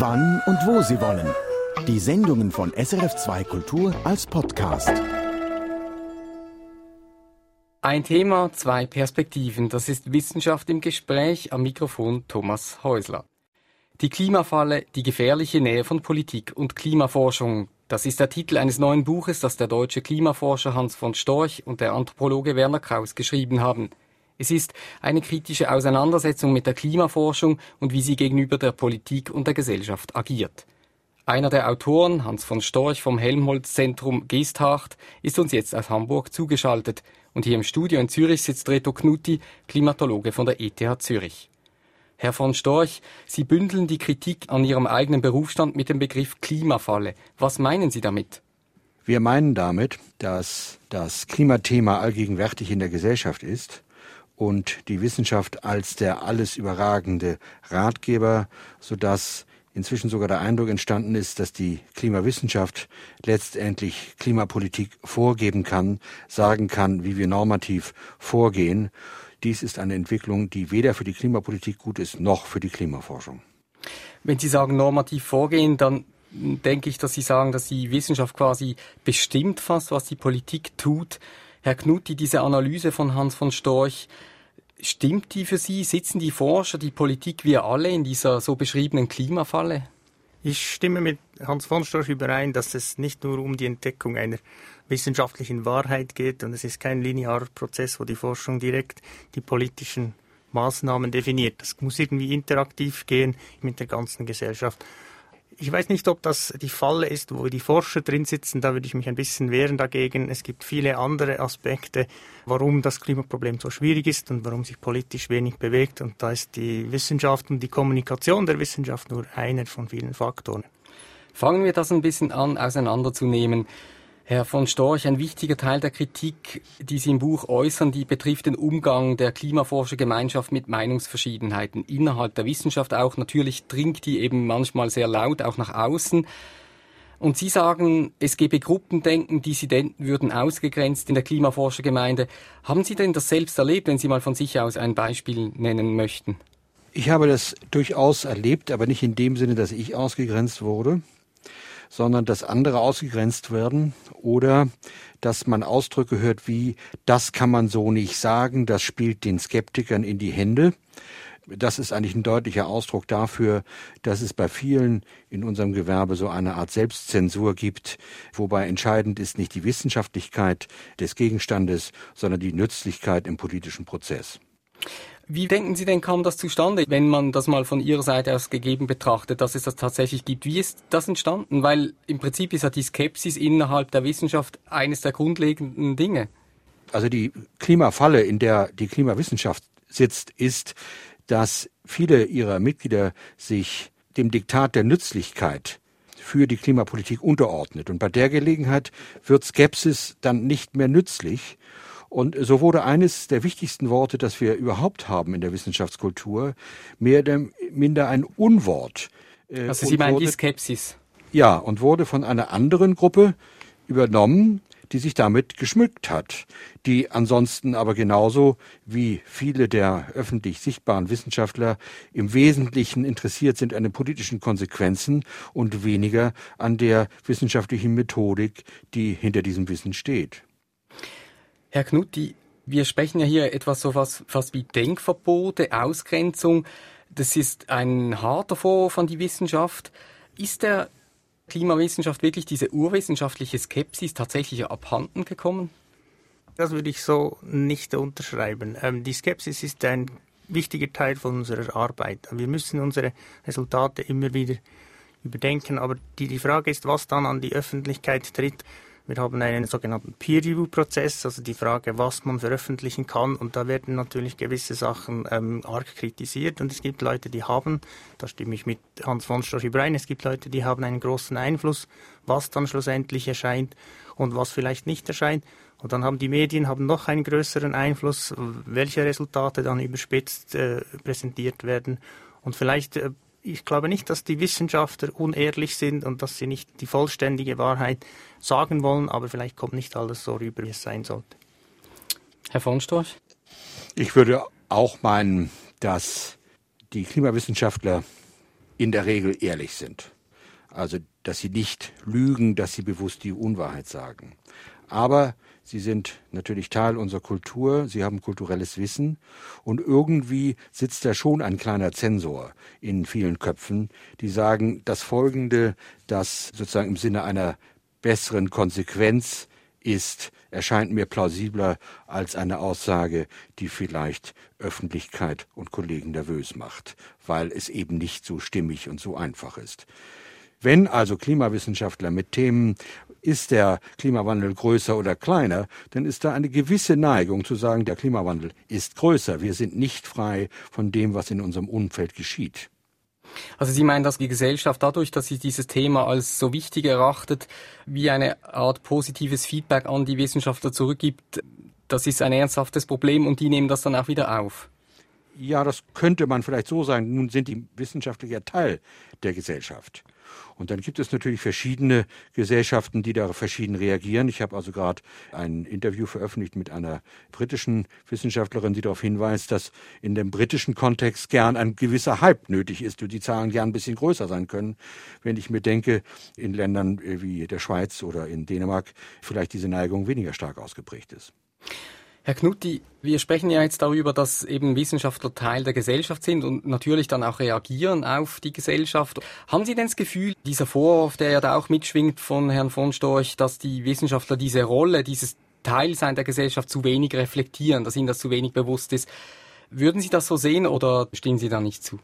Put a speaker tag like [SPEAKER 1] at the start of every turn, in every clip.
[SPEAKER 1] wann und wo Sie wollen. Die Sendungen von SRF2 Kultur als Podcast.
[SPEAKER 2] Ein Thema, zwei Perspektiven. Das ist Wissenschaft im Gespräch. Am Mikrofon Thomas Häusler. Die Klimafalle, die gefährliche Nähe von Politik und Klimaforschung. Das ist der Titel eines neuen Buches, das der deutsche Klimaforscher Hans von Storch und der Anthropologe Werner Kraus geschrieben haben. Es ist eine kritische Auseinandersetzung mit der Klimaforschung und wie sie gegenüber der Politik und der Gesellschaft agiert. Einer der Autoren, Hans von Storch vom Helmholtz-Zentrum Geesthacht, ist uns jetzt aus Hamburg zugeschaltet und hier im Studio in Zürich sitzt Reto Knutti, Klimatologe von der ETH Zürich. Herr von Storch, Sie bündeln die Kritik an Ihrem eigenen Berufsstand mit dem Begriff Klimafalle. Was meinen Sie damit?
[SPEAKER 3] Wir meinen damit, dass das Klimathema allgegenwärtig in der Gesellschaft ist und die Wissenschaft als der alles überragende Ratgeber, sodass inzwischen sogar der Eindruck entstanden ist, dass die Klimawissenschaft letztendlich Klimapolitik vorgeben kann, sagen kann, wie wir normativ vorgehen. Dies ist eine Entwicklung, die weder für die Klimapolitik gut ist, noch für die Klimaforschung.
[SPEAKER 2] Wenn Sie sagen normativ vorgehen, dann denke ich, dass Sie sagen, dass die Wissenschaft quasi bestimmt fast, was die Politik tut. Herr Knutti, diese Analyse von Hans von Storch, stimmt die für Sie? Sitzen die Forscher, die Politik, wir alle in dieser so beschriebenen Klimafalle?
[SPEAKER 4] Ich stimme mit Hans von Storch überein, dass es nicht nur um die Entdeckung einer wissenschaftlichen Wahrheit geht und es ist kein linearer Prozess, wo die Forschung direkt die politischen Maßnahmen definiert. Das muss irgendwie interaktiv gehen mit der ganzen Gesellschaft. Ich weiß nicht, ob das die Falle ist, wo die Forscher drin sitzen. Da würde ich mich ein bisschen wehren dagegen. Es gibt viele andere Aspekte, warum das Klimaproblem so schwierig ist und warum sich politisch wenig bewegt. Und da ist die Wissenschaft und die Kommunikation der Wissenschaft nur einer von vielen Faktoren.
[SPEAKER 2] Fangen wir das ein bisschen an auseinanderzunehmen. Herr von Storch, ein wichtiger Teil der Kritik, die Sie im Buch äußern, die betrifft den Umgang der Klimaforschergemeinschaft mit Meinungsverschiedenheiten innerhalb der Wissenschaft auch. Natürlich dringt die eben manchmal sehr laut auch nach außen. Und Sie sagen, es gebe Gruppendenken, Dissidenten würden ausgegrenzt in der Klimaforschergemeinde. Haben Sie denn das selbst erlebt, wenn Sie mal von sich aus ein Beispiel nennen möchten?
[SPEAKER 3] Ich habe das durchaus erlebt, aber nicht in dem Sinne, dass ich ausgegrenzt wurde sondern dass andere ausgegrenzt werden oder dass man Ausdrücke hört wie, das kann man so nicht sagen, das spielt den Skeptikern in die Hände. Das ist eigentlich ein deutlicher Ausdruck dafür, dass es bei vielen in unserem Gewerbe so eine Art Selbstzensur gibt, wobei entscheidend ist nicht die Wissenschaftlichkeit des Gegenstandes, sondern die Nützlichkeit im politischen Prozess.
[SPEAKER 2] Wie denken Sie denn, kam das zustande, wenn man das mal von Ihrer Seite aus gegeben betrachtet, dass es das tatsächlich gibt? Wie ist das entstanden? Weil im Prinzip ist ja die Skepsis innerhalb der Wissenschaft eines der grundlegenden Dinge.
[SPEAKER 3] Also die Klimafalle, in der die Klimawissenschaft sitzt, ist, dass viele ihrer Mitglieder sich dem Diktat der Nützlichkeit für die Klimapolitik unterordnet. Und bei der Gelegenheit wird Skepsis dann nicht mehr nützlich und so wurde eines der wichtigsten Worte, das wir überhaupt haben in der Wissenschaftskultur, mehr oder minder ein Unwort.
[SPEAKER 2] Äh, also Sie meinen die Skepsis?
[SPEAKER 3] Ja, und wurde von einer anderen Gruppe übernommen, die sich damit geschmückt hat, die ansonsten aber genauso wie viele der öffentlich sichtbaren Wissenschaftler im Wesentlichen interessiert sind an den politischen Konsequenzen und weniger an der wissenschaftlichen Methodik, die hinter diesem Wissen steht.
[SPEAKER 2] Herr Knutti, wir sprechen ja hier etwas so was, fast wie Denkverbote, Ausgrenzung. Das ist ein harter Vorwurf an die Wissenschaft. Ist der Klimawissenschaft wirklich diese urwissenschaftliche Skepsis tatsächlich abhanden gekommen?
[SPEAKER 4] Das würde ich so nicht unterschreiben. Ähm, die Skepsis ist ein wichtiger Teil von unserer Arbeit. Wir müssen unsere Resultate immer wieder überdenken, aber die, die Frage ist, was dann an die Öffentlichkeit tritt. Wir haben einen sogenannten Peer-Review-Prozess, also die Frage, was man veröffentlichen kann. Und da werden natürlich gewisse Sachen ähm, arg kritisiert. Und es gibt Leute, die haben, da stimme ich mit Hans von Storch überein, es gibt Leute, die haben einen großen Einfluss, was dann schlussendlich erscheint und was vielleicht nicht erscheint. Und dann haben die Medien haben noch einen größeren Einfluss, welche Resultate dann überspitzt äh, präsentiert werden. Und vielleicht äh, ich glaube nicht, dass die Wissenschaftler unehrlich sind und dass sie nicht die vollständige Wahrheit sagen wollen, aber vielleicht kommt nicht alles so rüber, wie es sein sollte.
[SPEAKER 2] Herr von Storch?
[SPEAKER 3] Ich würde auch meinen, dass die Klimawissenschaftler in der Regel ehrlich sind. Also, dass sie nicht lügen, dass sie bewusst die Unwahrheit sagen. Aber sie sind natürlich Teil unserer Kultur, sie haben kulturelles Wissen und irgendwie sitzt da schon ein kleiner Zensor in vielen Köpfen, die sagen, das Folgende, das sozusagen im Sinne einer besseren Konsequenz ist, erscheint mir plausibler als eine Aussage, die vielleicht Öffentlichkeit und Kollegen nervös macht, weil es eben nicht so stimmig und so einfach ist. Wenn also Klimawissenschaftler mit Themen, ist der Klimawandel größer oder kleiner, dann ist da eine gewisse Neigung zu sagen, der Klimawandel ist größer. Wir sind nicht frei von dem, was in unserem Umfeld geschieht.
[SPEAKER 2] Also Sie meinen, dass die Gesellschaft dadurch, dass sie dieses Thema als so wichtig erachtet, wie eine Art positives Feedback an die Wissenschaftler zurückgibt, das ist ein ernsthaftes Problem und die nehmen das dann auch wieder auf.
[SPEAKER 3] Ja, das könnte man vielleicht so sagen. Nun sind die wissenschaftlicher Teil der Gesellschaft. Und dann gibt es natürlich verschiedene Gesellschaften, die da verschieden reagieren. Ich habe also gerade ein Interview veröffentlicht mit einer britischen Wissenschaftlerin, die darauf hinweist, dass in dem britischen Kontext gern ein gewisser Hype nötig ist und die Zahlen gern ein bisschen größer sein können. Wenn ich mir denke, in Ländern wie der Schweiz oder in Dänemark vielleicht diese Neigung weniger stark ausgeprägt ist.
[SPEAKER 2] Herr Knutti, wir sprechen ja jetzt darüber, dass eben Wissenschaftler Teil der Gesellschaft sind und natürlich dann auch reagieren auf die Gesellschaft. Haben Sie denn das Gefühl, dieser Vorwurf, der ja da auch mitschwingt von Herrn von Storch, dass die Wissenschaftler diese Rolle, dieses Teilsein der Gesellschaft zu wenig reflektieren, dass ihnen das zu wenig bewusst ist, würden Sie das so sehen oder stehen Sie da nicht zu?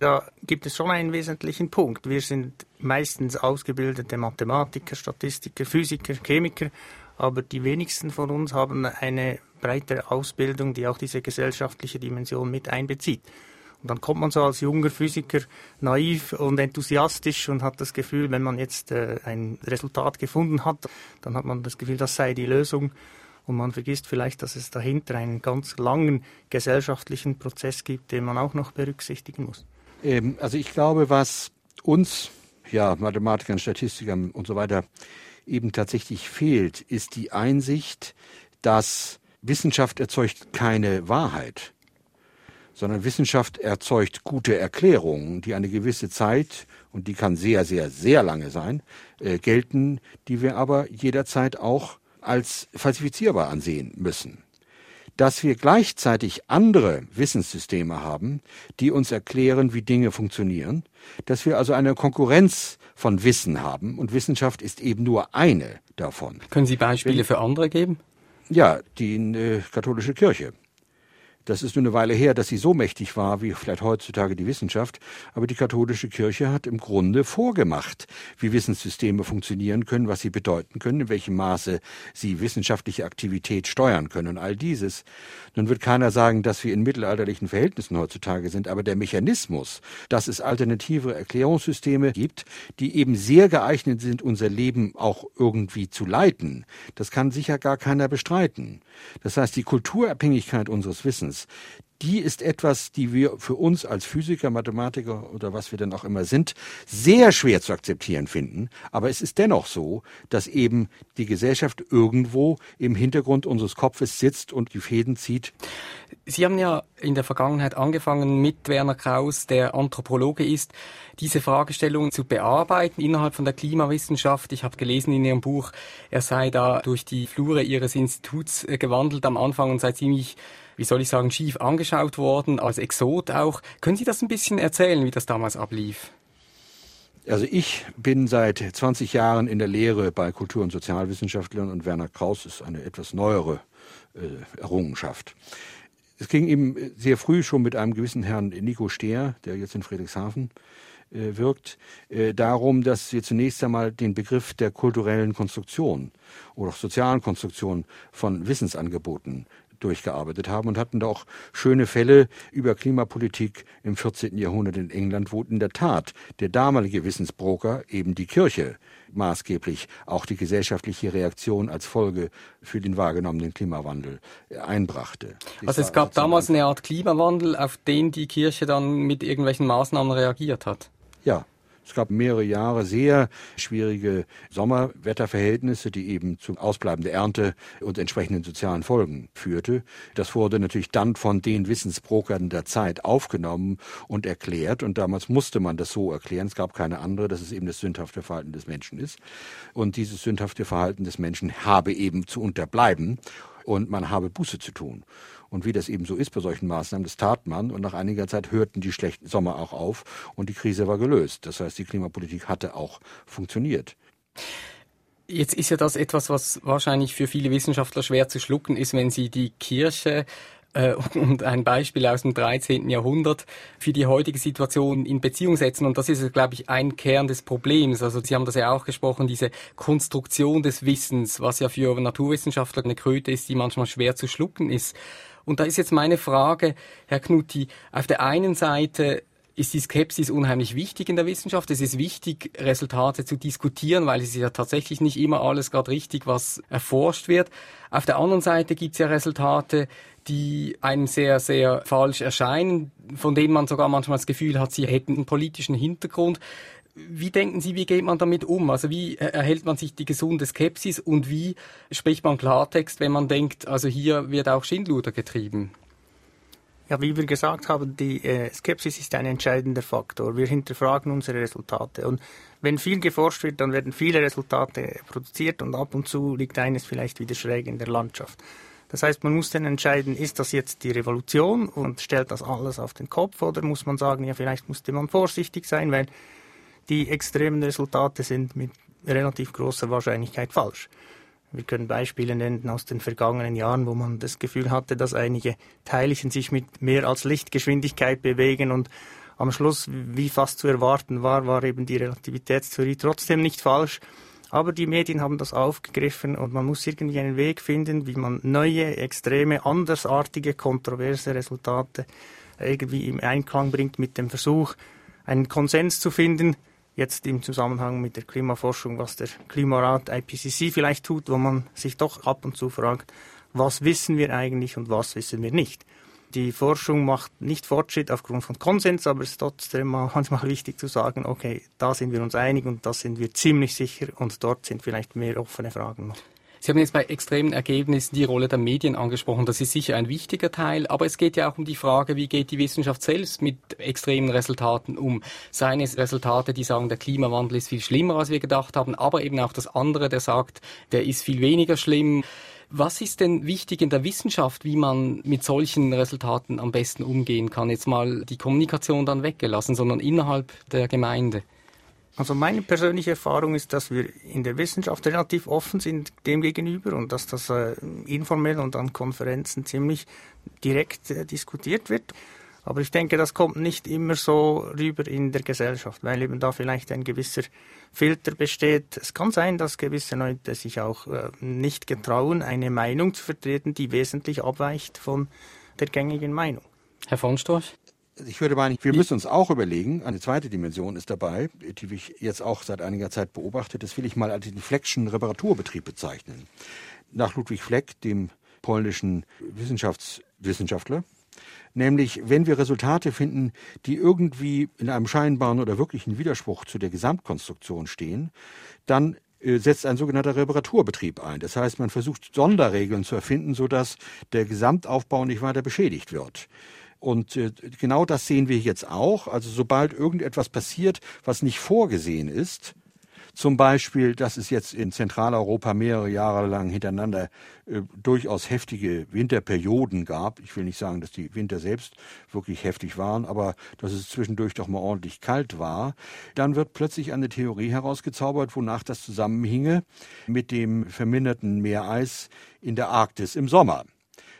[SPEAKER 4] Da gibt es schon einen wesentlichen Punkt. Wir sind meistens ausgebildete Mathematiker, Statistiker, Physiker, Chemiker aber die wenigsten von uns haben eine breitere Ausbildung, die auch diese gesellschaftliche Dimension mit einbezieht. Und dann kommt man so als junger Physiker naiv und enthusiastisch und hat das Gefühl, wenn man jetzt äh, ein Resultat gefunden hat, dann hat man das Gefühl, das sei die Lösung. Und man vergisst vielleicht, dass es dahinter einen ganz langen gesellschaftlichen Prozess gibt, den man auch noch berücksichtigen muss.
[SPEAKER 3] Ähm, also ich glaube, was uns, ja, Mathematikern, Statistikern und so weiter, eben tatsächlich fehlt, ist die Einsicht, dass Wissenschaft erzeugt keine Wahrheit, sondern Wissenschaft erzeugt gute Erklärungen, die eine gewisse Zeit, und die kann sehr, sehr, sehr lange sein, äh, gelten, die wir aber jederzeit auch als falsifizierbar ansehen müssen dass wir gleichzeitig andere Wissenssysteme haben, die uns erklären, wie Dinge funktionieren, dass wir also eine Konkurrenz von Wissen haben und Wissenschaft ist eben nur eine davon.
[SPEAKER 2] Können Sie Beispiele Wenn, für andere geben?
[SPEAKER 3] Ja, die äh, katholische Kirche. Das ist nur eine Weile her, dass sie so mächtig war wie vielleicht heutzutage die Wissenschaft. Aber die katholische Kirche hat im Grunde vorgemacht, wie Wissenssysteme funktionieren können, was sie bedeuten können, in welchem Maße sie wissenschaftliche Aktivität steuern können und all dieses. Nun wird keiner sagen, dass wir in mittelalterlichen Verhältnissen heutzutage sind, aber der Mechanismus, dass es alternative Erklärungssysteme gibt, die eben sehr geeignet sind, unser Leben auch irgendwie zu leiten, das kann sicher gar keiner bestreiten. Das heißt, die Kulturabhängigkeit unseres Wissens Intelligenz, die ist etwas, die wir für uns als Physiker, Mathematiker oder was wir denn auch immer sind, sehr schwer zu akzeptieren finden. Aber es ist dennoch so, dass eben die Gesellschaft irgendwo im Hintergrund unseres Kopfes sitzt und die Fäden zieht.
[SPEAKER 2] Sie haben ja in der Vergangenheit angefangen mit Werner Kraus, der Anthropologe ist, diese Fragestellung zu bearbeiten innerhalb von der Klimawissenschaft. Ich habe gelesen in Ihrem Buch, er sei da durch die Flure Ihres Instituts äh, gewandelt am Anfang und sei ziemlich wie soll ich sagen, schief angeschaut worden, als Exot auch. Können Sie das ein bisschen erzählen, wie das damals ablief?
[SPEAKER 3] Also ich bin seit 20 Jahren in der Lehre bei Kultur- und Sozialwissenschaftlern und Werner Kraus ist eine etwas neuere äh, Errungenschaft. Es ging ihm sehr früh schon mit einem gewissen Herrn Nico Stehr, der jetzt in Friedrichshafen äh, wirkt, äh, darum, dass wir zunächst einmal den Begriff der kulturellen Konstruktion oder auch sozialen Konstruktion von Wissensangeboten durchgearbeitet haben und hatten da auch schöne Fälle über Klimapolitik im 14. Jahrhundert in England, wo in der Tat der damalige Wissensbroker, eben die Kirche, maßgeblich auch die gesellschaftliche Reaktion als Folge für den wahrgenommenen Klimawandel einbrachte.
[SPEAKER 2] Also es gab damals eine Art Klimawandel, auf den die Kirche dann mit irgendwelchen Maßnahmen reagiert hat?
[SPEAKER 3] Ja, Es gab mehrere Jahre sehr schwierige Sommerwetterverhältnisse, die eben zum Ausbleiben der Ernte und entsprechenden sozialen Folgen führte. Das wurde natürlich dann von den Wissensbrokern der Zeit aufgenommen und erklärt. Und damals musste man das so erklären. Es gab keine andere, dass es eben das sündhafte Verhalten des Menschen ist. Und dieses sündhafte Verhalten des Menschen habe eben zu unterbleiben und man habe Buße zu tun. Und wie das eben so ist bei solchen Maßnahmen, das tat man. Und nach einiger Zeit hörten die schlechten Sommer auch auf und die Krise war gelöst. Das heißt, die Klimapolitik hatte auch funktioniert.
[SPEAKER 2] Jetzt ist ja das etwas, was wahrscheinlich für viele Wissenschaftler schwer zu schlucken ist, wenn sie die Kirche äh, und ein Beispiel aus dem 13. Jahrhundert für die heutige Situation in Beziehung setzen. Und das ist, glaube ich, ein Kern des Problems. Also Sie haben das ja auch gesprochen, diese Konstruktion des Wissens, was ja für Naturwissenschaftler eine Kröte ist, die manchmal schwer zu schlucken ist. Und da ist jetzt meine Frage, Herr Knutti, auf der einen Seite ist die Skepsis unheimlich wichtig in der Wissenschaft. Es ist wichtig, Resultate zu diskutieren, weil es ist ja tatsächlich nicht immer alles gerade richtig, was erforscht wird. Auf der anderen Seite gibt es ja Resultate, die einem sehr, sehr falsch erscheinen, von denen man sogar manchmal das Gefühl hat, sie hätten einen politischen Hintergrund. Wie denken Sie, wie geht man damit um? Also wie erhält man sich die gesunde Skepsis und wie spricht man Klartext, wenn man denkt, also hier wird auch Schindluder getrieben?
[SPEAKER 4] Ja, wie wir gesagt haben, die äh, Skepsis ist ein entscheidender Faktor. Wir hinterfragen unsere Resultate. Und wenn viel geforscht wird, dann werden viele Resultate produziert und ab und zu liegt eines vielleicht wieder schräg in der Landschaft. Das heißt, man muss dann entscheiden, ist das jetzt die Revolution und stellt das alles auf den Kopf oder muss man sagen, ja, vielleicht musste man vorsichtig sein, weil die extremen Resultate sind mit relativ großer Wahrscheinlichkeit falsch. Wir können Beispiele nennen aus den vergangenen Jahren, wo man das Gefühl hatte, dass einige Teilchen sich mit mehr als Lichtgeschwindigkeit bewegen und am Schluss, wie fast zu erwarten war, war eben die Relativitätstheorie trotzdem nicht falsch. Aber die Medien haben das aufgegriffen und man muss irgendwie einen Weg finden, wie man neue, extreme, andersartige, kontroverse Resultate irgendwie im Einklang bringt mit dem Versuch, einen Konsens zu finden, jetzt im Zusammenhang mit der Klimaforschung, was der Klimarat IPCC vielleicht tut, wo man sich doch ab und zu fragt, was wissen wir eigentlich und was wissen wir nicht. Die Forschung macht nicht Fortschritt aufgrund von Konsens, aber es ist trotzdem manchmal wichtig zu sagen, okay, da sind wir uns einig und da sind wir ziemlich sicher und dort sind vielleicht mehr offene Fragen noch.
[SPEAKER 2] Sie haben jetzt bei extremen Ergebnissen die Rolle der Medien angesprochen. Das ist sicher ein wichtiger Teil, aber es geht ja auch um die Frage, wie geht die Wissenschaft selbst mit extremen Resultaten um? Seien es Resultate, die sagen, der Klimawandel ist viel schlimmer, als wir gedacht haben, aber eben auch das andere, der sagt, der ist viel weniger schlimm. Was ist denn wichtig in der Wissenschaft, wie man mit solchen Resultaten am besten umgehen kann? Jetzt mal die Kommunikation dann weggelassen, sondern innerhalb der Gemeinde.
[SPEAKER 4] Also meine persönliche Erfahrung ist, dass wir in der Wissenschaft relativ offen sind dem gegenüber und dass das äh, informell und an Konferenzen ziemlich direkt äh, diskutiert wird. Aber ich denke, das kommt nicht immer so rüber in der Gesellschaft, weil eben da vielleicht ein gewisser Filter besteht. Es kann sein, dass gewisse Leute sich auch äh, nicht getrauen, eine Meinung zu vertreten, die wesentlich abweicht von der gängigen Meinung.
[SPEAKER 2] Herr von Storch?
[SPEAKER 3] Ich würde meinen, wir müssen uns auch überlegen, eine zweite Dimension ist dabei, die ich jetzt auch seit einiger Zeit beobachte, das will ich mal als den Fleckschen Reparaturbetrieb bezeichnen. Nach Ludwig Fleck, dem polnischen Wissenschaftswissenschaftler, nämlich wenn wir Resultate finden, die irgendwie in einem scheinbaren oder wirklichen Widerspruch zu der Gesamtkonstruktion stehen, dann äh, setzt ein sogenannter Reparaturbetrieb ein. Das heißt, man versucht Sonderregeln zu erfinden, sodass der Gesamtaufbau nicht weiter beschädigt wird. Und äh, genau das sehen wir jetzt auch. Also sobald irgendetwas passiert, was nicht vorgesehen ist, zum Beispiel, dass es jetzt in Zentraleuropa mehrere Jahre lang hintereinander äh, durchaus heftige Winterperioden gab. Ich will nicht sagen, dass die Winter selbst wirklich heftig waren, aber dass es zwischendurch doch mal ordentlich kalt war. Dann wird plötzlich eine Theorie herausgezaubert, wonach das zusammenhinge mit dem verminderten Meereis in der Arktis im Sommer.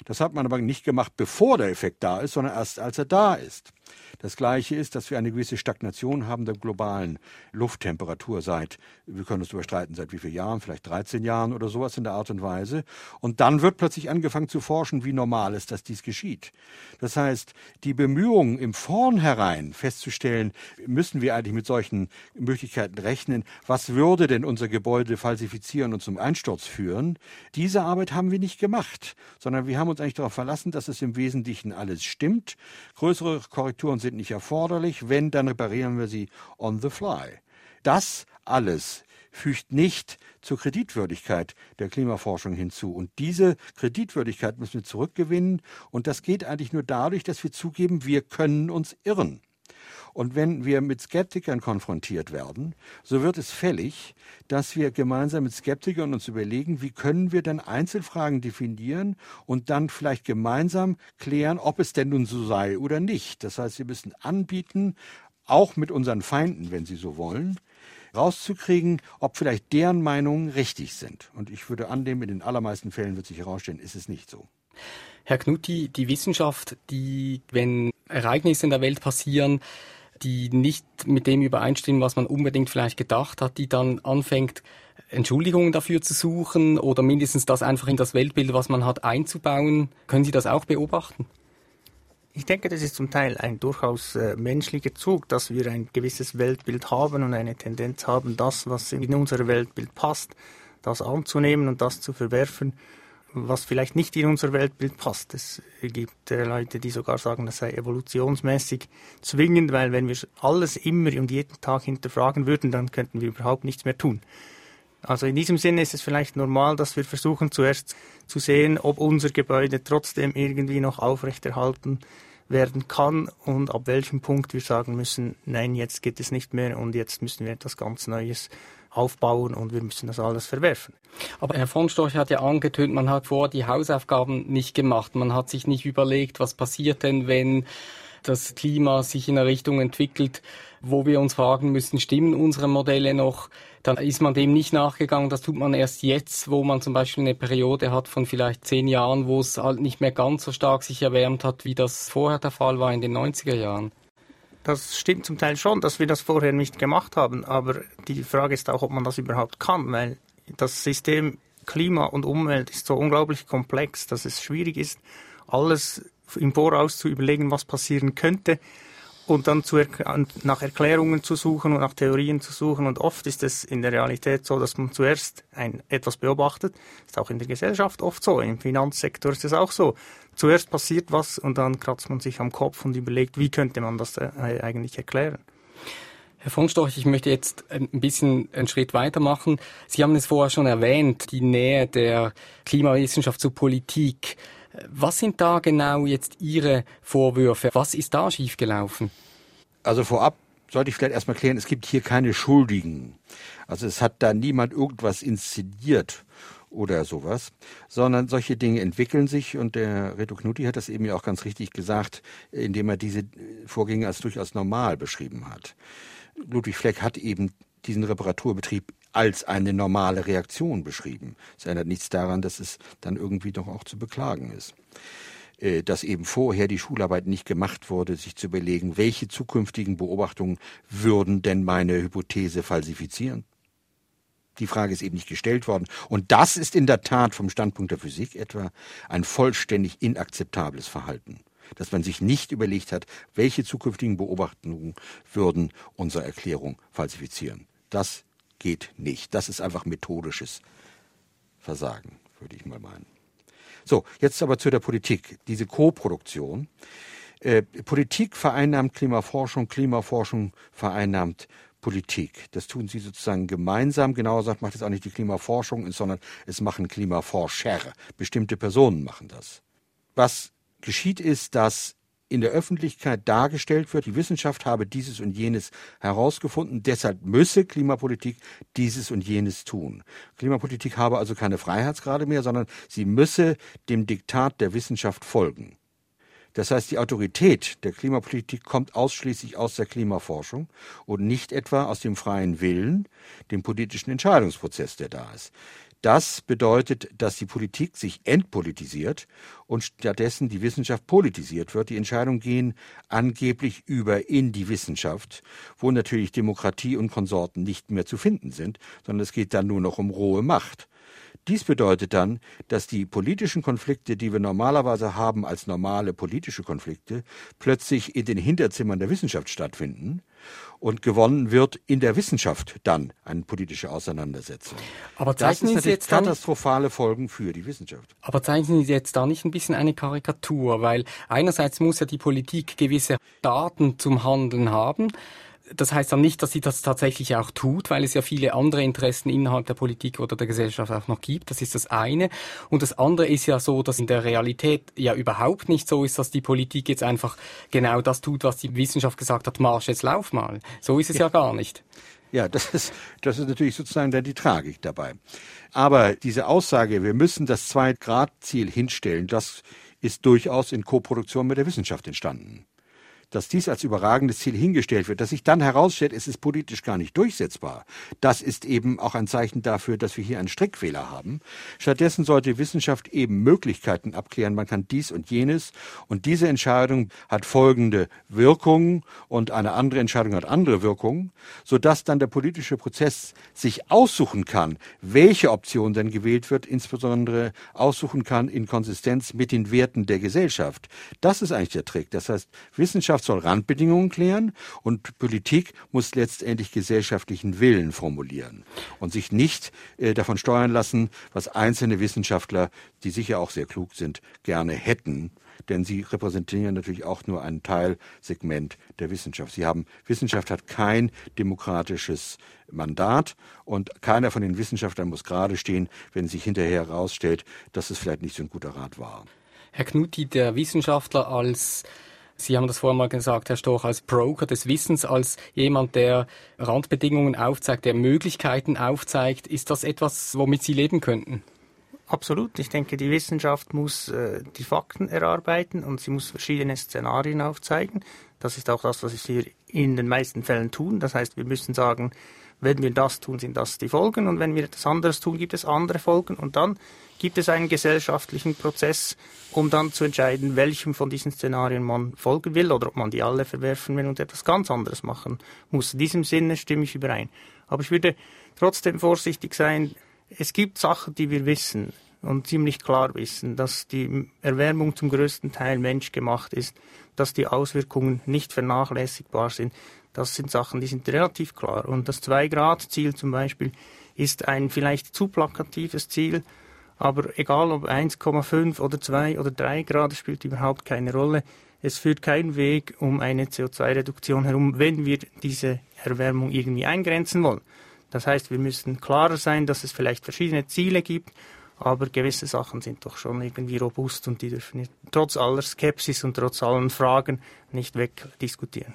[SPEAKER 3] Das hat man aber nicht gemacht, bevor der Effekt da ist, sondern erst als er da ist. Das Gleiche ist, dass wir eine gewisse Stagnation haben der globalen Lufttemperatur seit, wir können uns überstreiten, seit wie vielen Jahren, vielleicht 13 Jahren oder sowas in der Art und Weise. Und dann wird plötzlich angefangen zu forschen, wie normal ist, dass dies geschieht. Das heißt, die Bemühungen im Vornherein festzustellen, müssen wir eigentlich mit solchen Möglichkeiten rechnen, was würde denn unser Gebäude falsifizieren und zum Einsturz führen, diese Arbeit haben wir nicht gemacht, sondern wir haben uns eigentlich darauf verlassen, dass es im Wesentlichen alles stimmt. Größere Korrekturen Korrekturen sind nicht erforderlich. Wenn, dann reparieren wir sie on the fly. Das alles fügt nicht zur Kreditwürdigkeit der Klimaforschung hinzu. Und diese Kreditwürdigkeit müssen wir zurückgewinnen. Und das geht eigentlich nur dadurch, dass wir zugeben, wir können uns irren. Und wenn wir mit Skeptikern konfrontiert werden, so wird es fällig, dass wir gemeinsam mit Skeptikern uns überlegen, wie können wir denn Einzelfragen definieren und dann vielleicht gemeinsam klären, ob es denn nun so sei oder nicht. Das heißt, wir müssen anbieten, auch mit unseren Feinden, wenn sie so wollen, rauszukriegen, ob vielleicht deren Meinungen richtig sind. Und ich würde annehmen, in den allermeisten Fällen wird sich herausstellen, ist es nicht so.
[SPEAKER 2] Herr Knutti, die Wissenschaft, die, wenn Ereignisse in der Welt passieren, die nicht mit dem übereinstimmen, was man unbedingt vielleicht gedacht hat, die dann anfängt, Entschuldigungen dafür zu suchen oder mindestens das einfach in das Weltbild, was man hat, einzubauen. Können Sie das auch beobachten?
[SPEAKER 4] Ich denke, das ist zum Teil ein durchaus äh, menschlicher Zug, dass wir ein gewisses Weltbild haben und eine Tendenz haben, das, was in unser Weltbild passt, das anzunehmen und das zu verwerfen, was vielleicht nicht in unser Weltbild passt. Es gibt äh, Leute, die sogar sagen, das sei evolutionsmäßig zwingend, weil wenn wir alles immer und jeden Tag hinterfragen würden, dann könnten wir überhaupt nichts mehr tun. Also in diesem Sinne ist es vielleicht normal, dass wir versuchen zuerst zu sehen, ob unser Gebäude trotzdem irgendwie noch aufrechterhalten werden kann und ab welchem Punkt wir sagen müssen, nein, jetzt geht es nicht mehr und jetzt müssen wir etwas ganz Neues aufbauen und wir müssen das alles verwerfen.
[SPEAKER 2] Aber Herr von Storch hat ja angetönt, man hat vor die Hausaufgaben nicht gemacht. Man hat sich nicht überlegt, was passiert denn, wenn das Klima sich in eine Richtung entwickelt, wo wir uns fragen müssen, stimmen unsere Modelle noch? Dann ist man dem nicht nachgegangen. Das tut man erst jetzt, wo man zum Beispiel eine Periode hat von vielleicht zehn Jahren, wo es halt nicht mehr ganz so stark sich erwärmt hat, wie das vorher der Fall war in den 90er Jahren.
[SPEAKER 4] Das stimmt zum Teil schon, dass wir das vorher nicht gemacht haben, aber die Frage ist auch, ob man das überhaupt kann, weil das System Klima und Umwelt ist so unglaublich komplex, dass es schwierig ist, alles im Voraus zu überlegen, was passieren könnte und dann zu nach Erklärungen zu suchen und nach Theorien zu suchen. Und oft ist es in der Realität so, dass man zuerst ein, etwas beobachtet. Ist auch in der Gesellschaft oft so. Im Finanzsektor ist es auch so. Zuerst passiert was und dann kratzt man sich am Kopf und überlegt, wie könnte man das äh, eigentlich erklären.
[SPEAKER 2] Herr von Storch, ich möchte jetzt ein bisschen einen Schritt weitermachen. Sie haben es vorher schon erwähnt, die Nähe der Klimawissenschaft zur Politik. Was sind da genau jetzt Ihre Vorwürfe? Was ist da schiefgelaufen?
[SPEAKER 3] Also vorab sollte ich vielleicht erstmal klären, es gibt hier keine Schuldigen. Also es hat da niemand irgendwas inszeniert oder sowas, sondern solche Dinge entwickeln sich und der Reto Knutti hat das eben ja auch ganz richtig gesagt, indem er diese Vorgänge als durchaus normal beschrieben hat. Ludwig Fleck hat eben diesen Reparaturbetrieb als eine normale Reaktion beschrieben. Es ändert nichts daran, dass es dann irgendwie doch auch zu beklagen ist. Äh, dass eben vorher die Schularbeit nicht gemacht wurde, sich zu überlegen, welche zukünftigen Beobachtungen würden denn meine Hypothese falsifizieren. Die Frage ist eben nicht gestellt worden. Und das ist in der Tat vom Standpunkt der Physik etwa ein vollständig inakzeptables Verhalten. Dass man sich nicht überlegt hat, welche zukünftigen Beobachtungen würden unsere Erklärung falsifizieren. Das geht nicht. Das ist einfach methodisches Versagen, würde ich mal meinen. So, jetzt aber zu der Politik. Diese Co-Produktion. Äh, Politik vereinnahmt Klimaforschung, Klimaforschung vereinnahmt Politik. Das tun sie sozusagen gemeinsam. Genauer gesagt macht es auch nicht die Klimaforschung, sondern es machen Klimaforscher. Bestimmte Personen machen das. Was geschieht ist, dass in der Öffentlichkeit dargestellt wird, die Wissenschaft habe dieses und jenes herausgefunden, deshalb müsse Klimapolitik dieses und jenes tun. Klimapolitik habe also keine Freiheitsgrade mehr, sondern sie müsse dem Diktat der Wissenschaft folgen. Das heißt, die Autorität der Klimapolitik kommt ausschließlich aus der Klimaforschung und nicht etwa aus dem freien Willen, dem politischen Entscheidungsprozess, der da ist. Das bedeutet, dass die Politik sich entpolitisiert und stattdessen die Wissenschaft politisiert wird. Die Entscheidungen gehen angeblich über in die Wissenschaft, wo natürlich Demokratie und Konsorten nicht mehr zu finden sind, sondern es geht dann nur noch um rohe Macht. Dies bedeutet dann, dass die politischen Konflikte, die wir normalerweise haben als normale politische Konflikte, plötzlich in den Hinterzimmern der Wissenschaft stattfinden und gewonnen wird in der Wissenschaft dann eine politische Auseinandersetzung.
[SPEAKER 2] Aber zeichnen
[SPEAKER 3] das ist
[SPEAKER 2] Sie jetzt
[SPEAKER 3] katastrophale Folgen für die Wissenschaft.
[SPEAKER 2] Aber zeichnen Sie jetzt da nicht ein bisschen eine Karikatur, weil einerseits muss ja die Politik gewisse Daten zum Handeln haben, das heißt dann nicht, dass sie das tatsächlich auch tut, weil es ja viele andere Interessen innerhalb der Politik oder der Gesellschaft auch noch gibt. Das ist das eine. Und das andere ist ja so, dass in der Realität ja überhaupt nicht so ist, dass die Politik jetzt einfach genau das tut, was die Wissenschaft gesagt hat, marsch jetzt lauf mal. So ist es ja, ja gar nicht.
[SPEAKER 3] Ja, das ist, das ist natürlich sozusagen dann die Tragik dabei. Aber diese Aussage, wir müssen das Zwei-Grad-Ziel hinstellen, das ist durchaus in Koproduktion mit der Wissenschaft entstanden dass dies als überragendes Ziel hingestellt wird, dass sich dann herausstellt, es ist politisch gar nicht durchsetzbar, das ist eben auch ein Zeichen dafür, dass wir hier einen Strickfehler haben. Stattdessen sollte Wissenschaft eben Möglichkeiten abklären, man kann dies und jenes und diese Entscheidung hat folgende Wirkungen und eine andere Entscheidung hat andere Wirkungen, sodass dann der politische Prozess sich aussuchen kann, welche Option denn gewählt wird, insbesondere aussuchen kann in Konsistenz mit den Werten der Gesellschaft. Das ist eigentlich der Trick. Das heißt, Wissenschaft Wirtschaft soll Randbedingungen klären und Politik muss letztendlich gesellschaftlichen Willen formulieren und sich nicht äh, davon steuern lassen, was einzelne Wissenschaftler, die sicher auch sehr klug sind, gerne hätten denn sie repräsentieren natürlich auch nur ein Teilsegment der Wissenschaft. Sie haben, Wissenschaft hat kein demokratisches Mandat und keiner von den Wissenschaftlern muss gerade stehen, wenn sich hinterher herausstellt, dass es vielleicht nicht so ein guter Rat war.
[SPEAKER 2] Herr Knutti, der Wissenschaftler als Sie haben das vorhin mal gesagt, Herr Storch, als Broker des Wissens, als jemand, der Randbedingungen aufzeigt, der Möglichkeiten aufzeigt. Ist das etwas, womit Sie leben könnten?
[SPEAKER 4] Absolut. Ich denke, die Wissenschaft muss äh, die Fakten erarbeiten und sie muss verschiedene Szenarien aufzeigen. Das ist auch das, was wir in den meisten Fällen tun. Das heißt, wir müssen sagen, wenn wir das tun, sind das die Folgen und wenn wir etwas anderes tun, gibt es andere Folgen und dann gibt es einen gesellschaftlichen Prozess, um dann zu entscheiden, welchem von diesen Szenarien man folgen will oder ob man die alle verwerfen will und etwas ganz anderes machen muss. In diesem Sinne stimme ich überein. Aber ich würde trotzdem vorsichtig sein. Es gibt Sachen, die wir wissen und ziemlich klar wissen, dass die Erwärmung zum größten Teil menschgemacht ist, dass die Auswirkungen nicht vernachlässigbar sind. Das sind Sachen, die sind relativ klar. Und das Zwei-Grad-Ziel zum Beispiel ist ein vielleicht zu plakatives Ziel, aber egal ob 1,5 oder 2 oder 3 Grad, spielt überhaupt keine Rolle. Es führt kein Weg um eine CO2-Reduktion herum, wenn wir diese Erwärmung irgendwie eingrenzen wollen. Das heißt, wir müssen klarer sein, dass es vielleicht verschiedene Ziele gibt, aber gewisse Sachen sind doch schon irgendwie robust und die dürfen nicht, trotz aller Skepsis und trotz allen Fragen nicht wegdiskutieren.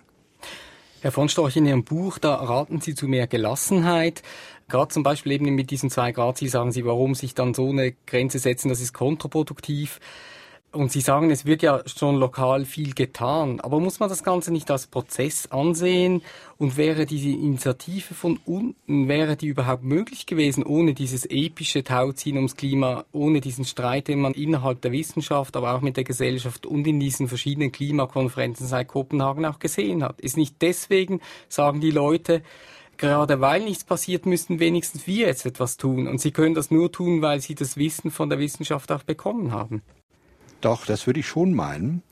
[SPEAKER 2] Herr von Storch, in Ihrem Buch, da raten Sie zu mehr Gelassenheit. Gerade zum Beispiel eben mit diesen zwei Grad, Sie sagen Sie, warum sich dann so eine Grenze setzen, das ist kontraproduktiv. Und Sie sagen, es wird ja schon lokal viel getan, aber muss man das Ganze nicht als Prozess ansehen? Und wäre diese Initiative von unten, wäre die überhaupt möglich gewesen, ohne dieses epische Tauziehen ums Klima, ohne diesen Streit, den man innerhalb der Wissenschaft, aber auch mit der Gesellschaft und in diesen verschiedenen Klimakonferenzen seit Kopenhagen auch gesehen hat? Ist nicht deswegen, sagen die Leute, gerade weil nichts passiert, müssten wenigstens wir jetzt etwas tun. Und sie können das nur tun, weil sie das Wissen von der Wissenschaft auch bekommen haben.
[SPEAKER 3] Doch, das würde ich schon meinen.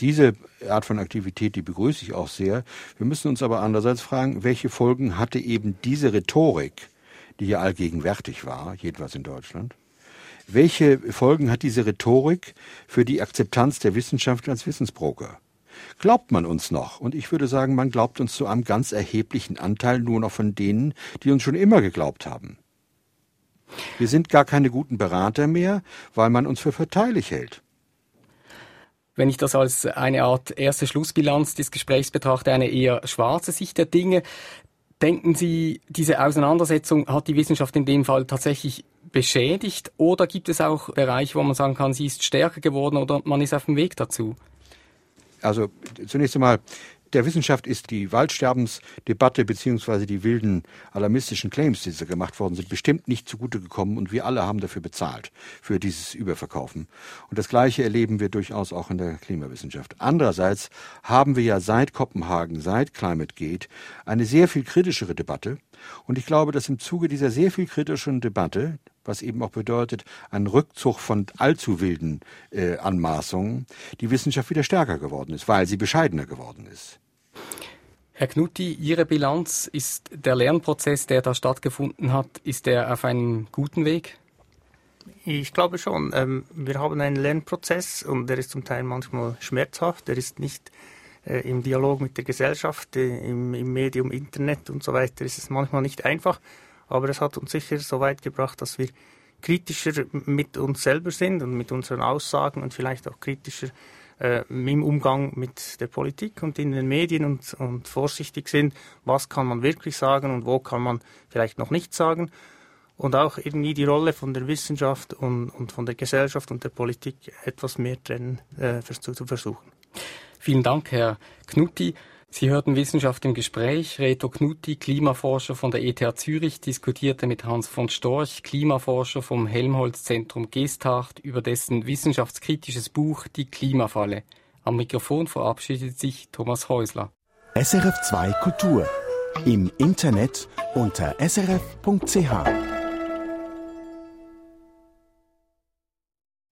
[SPEAKER 3] Diese Art von Aktivität, die begrüße ich auch sehr. Wir müssen uns aber andererseits fragen, welche Folgen hatte eben diese Rhetorik, die ja allgegenwärtig war, jedenfalls in Deutschland? Welche Folgen hat diese Rhetorik für die Akzeptanz der Wissenschaft als Wissensbroker? Glaubt man uns noch? Und ich würde sagen, man glaubt uns zu einem ganz erheblichen Anteil nur noch von denen, die uns schon immer geglaubt haben. Wir sind gar keine guten Berater mehr, weil man uns für verteilig hält
[SPEAKER 2] wenn ich das als eine Art erste Schlussbilanz des Gesprächs betrachte, eine eher schwarze Sicht der Dinge. Denken Sie, diese Auseinandersetzung hat die Wissenschaft in dem Fall tatsächlich beschädigt oder gibt es auch Bereiche, wo man sagen kann, sie ist stärker geworden oder man ist auf dem Weg dazu?
[SPEAKER 3] Also zunächst einmal, der Wissenschaft ist die Waldsterbensdebatte beziehungsweise die wilden alarmistischen Claims, die da gemacht worden sind, bestimmt nicht zugute gekommen und wir alle haben dafür bezahlt, für dieses Überverkaufen. Und das Gleiche erleben wir durchaus auch in der Klimawissenschaft. Andererseits haben wir ja seit Kopenhagen, seit Climate Gate, eine sehr viel kritischere Debatte. Und ich glaube, dass im Zuge dieser sehr viel kritischeren Debatte was eben auch bedeutet, ein Rückzug von allzu wilden äh, Anmaßungen, die Wissenschaft wieder stärker geworden ist, weil sie bescheidener geworden ist.
[SPEAKER 2] Herr Knutti, Ihre Bilanz ist der Lernprozess, der da stattgefunden hat, ist der auf einem guten Weg?
[SPEAKER 4] Ich glaube schon. Ähm, wir haben einen Lernprozess und der ist zum Teil manchmal schmerzhaft. Der ist nicht äh, im Dialog mit der Gesellschaft, äh, im, im, Medium Internet und so weiter ist es manchmal nicht einfach. Aber es hat uns sicher so weit gebracht, dass wir kritischer mit uns selber sind und mit unseren Aussagen und vielleicht auch kritischer äh, im Umgang mit der Politik und in den Medien und, und vorsichtig sind, was kann man wirklich sagen und wo kann man vielleicht noch nicht sagen und auch irgendwie die Rolle von der Wissenschaft und, und von der Gesellschaft und der Politik etwas mehr trennen äh, zu, versuchen.
[SPEAKER 2] Vielen Dank, Herr Knutti. Sie hörten Wissenschaft im Gespräch. Reto Knutti, Klimaforscher von der ETH Zürich, diskutierte mit Hans von Storch, Klimaforscher vom Helmholtz-Zentrum Gestacht, über dessen wissenschaftskritisches Buch Die Klimafalle. Am Mikrofon verabschiedet sich Thomas Häusler.
[SPEAKER 1] SRF2 Kultur. Im Internet unter srf.ch.